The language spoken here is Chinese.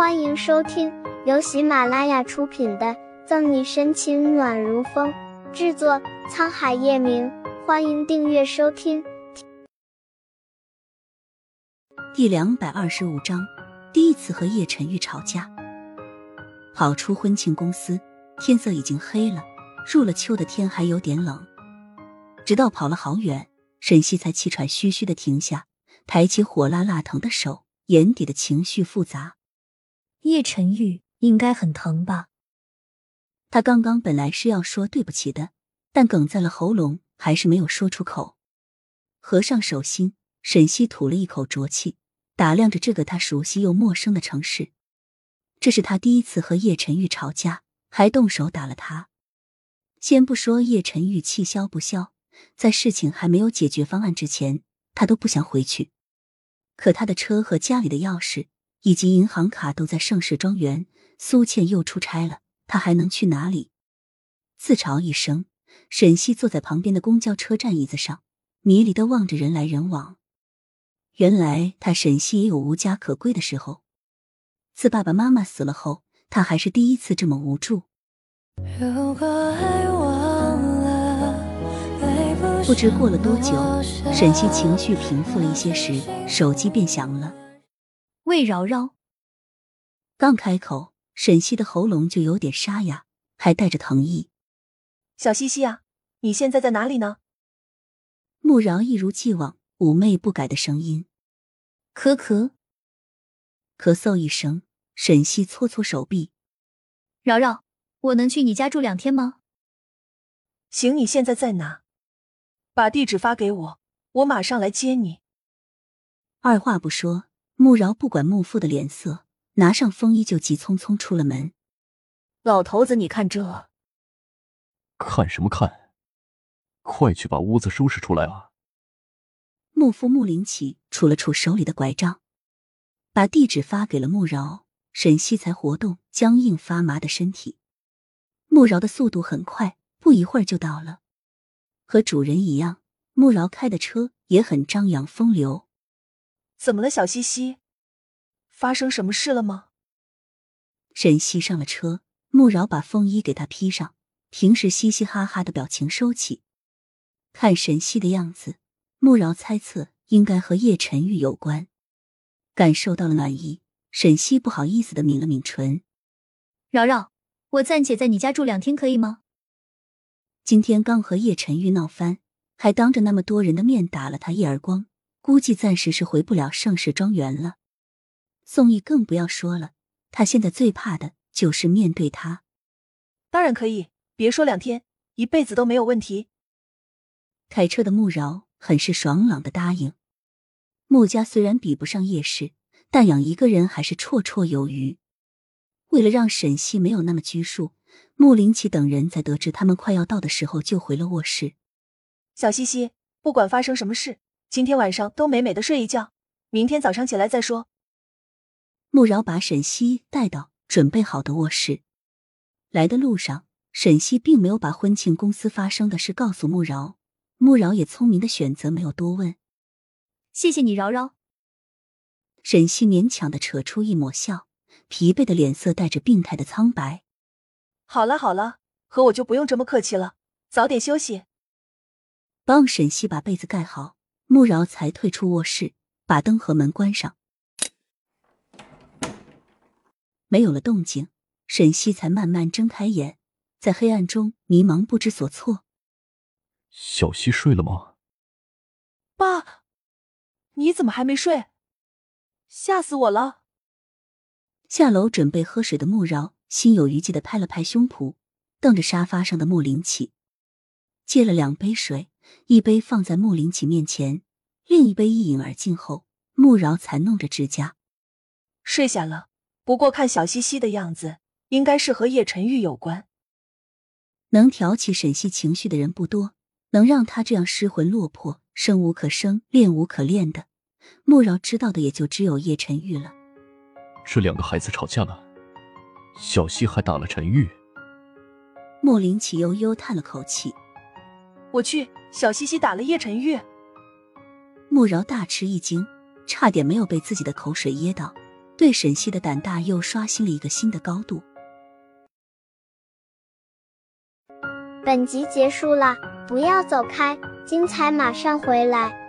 欢迎收听由喜马拉雅出品的《赠你深情暖如风》，制作沧海夜明。欢迎订阅收听。第两百二十五章，第一次和叶晨玉吵架。跑出婚庆公司，天色已经黑了，入了秋的天还有点冷。直到跑了好远，沈西才气喘吁吁的停下，抬起火辣辣疼的手，眼底的情绪复杂。叶晨玉应该很疼吧？他刚刚本来是要说对不起的，但哽在了喉咙，还是没有说出口。合上手心，沈西吐了一口浊气，打量着这个他熟悉又陌生的城市。这是他第一次和叶晨玉吵架，还动手打了他。先不说叶晨玉气消不消，在事情还没有解决方案之前，他都不想回去。可他的车和家里的钥匙。以及银行卡都在盛世庄园，苏倩又出差了，他还能去哪里？自嘲一声，沈西坐在旁边的公交车站椅子上，迷离的望着人来人往。原来他沈西也有无家可归的时候。自爸爸妈妈死了后，他还是第一次这么无助。不知过了多久，沈西情绪平复了一些时，手机便响了。魏饶饶刚开口，沈西的喉咙就有点沙哑，还带着疼意。小西西啊，你现在在哪里呢？慕饶一如既往妩媚不改的声音。咳咳，咳嗽一声，沈西搓搓手臂。饶饶，我能去你家住两天吗？行，你现在在哪？把地址发给我，我马上来接你。二话不说。穆饶不管穆父的脸色，拿上风衣就急匆匆出了门。老头子，你看这，看什么看？快去把屋子收拾出来啊！穆父穆林起杵了杵手里的拐杖，把地址发给了穆饶。沈西才活动僵硬发麻的身体。穆饶的速度很快，不一会儿就到了。和主人一样，穆饶开的车也很张扬风流。怎么了，小西西？发生什么事了吗？沈西上了车，穆饶把风衣给他披上，平时嘻嘻哈哈的表情收起。看沈西的样子，穆饶猜测应该和叶晨玉有关。感受到了暖意，沈西不好意思的抿了抿唇：“饶饶，我暂且在你家住两天，可以吗？”今天刚和叶晨玉闹翻，还当着那么多人的面打了他一耳光。估计暂时是回不了盛世庄园了。宋毅更不要说了，他现在最怕的就是面对他。当然可以，别说两天，一辈子都没有问题。开车的穆饶很是爽朗的答应。穆家虽然比不上叶氏，但养一个人还是绰绰有余。为了让沈西没有那么拘束，穆林奇等人在得知他们快要到的时候，就回了卧室。小西西，不管发生什么事。今天晚上都美美的睡一觉，明天早上起来再说。穆饶把沈西带到准备好的卧室。来的路上，沈西并没有把婚庆公司发生的事告诉穆饶，穆饶也聪明的选择没有多问。谢谢你，饶饶。沈西勉强的扯出一抹笑，疲惫的脸色带着病态的苍白。好了好了，和我就不用这么客气了，早点休息。帮沈西把被子盖好。穆饶才退出卧室，把灯和门关上。没有了动静，沈西才慢慢睁开眼，在黑暗中迷茫不知所措。小西睡了吗？爸，你怎么还没睡？吓死我了！下楼准备喝水的穆饶心有余悸的拍了拍胸脯，瞪着沙发上的穆林启，借了两杯水。一杯放在穆林奇面前，另一杯一饮而尽后，穆饶才弄着指甲睡下了。不过看小西西的样子，应该是和叶晨玉有关。能挑起沈西情绪的人不多，能让他这样失魂落魄、生无可生、恋无可恋的，穆饶知道的也就只有叶晨玉了。这两个孩子吵架了，小西还打了陈玉。莫林奇悠悠叹了口气。我去，小西西打了叶晨玉。慕饶大吃一惊，差点没有被自己的口水噎到，对沈西的胆大又刷新了一个新的高度。本集结束了，不要走开，精彩马上回来。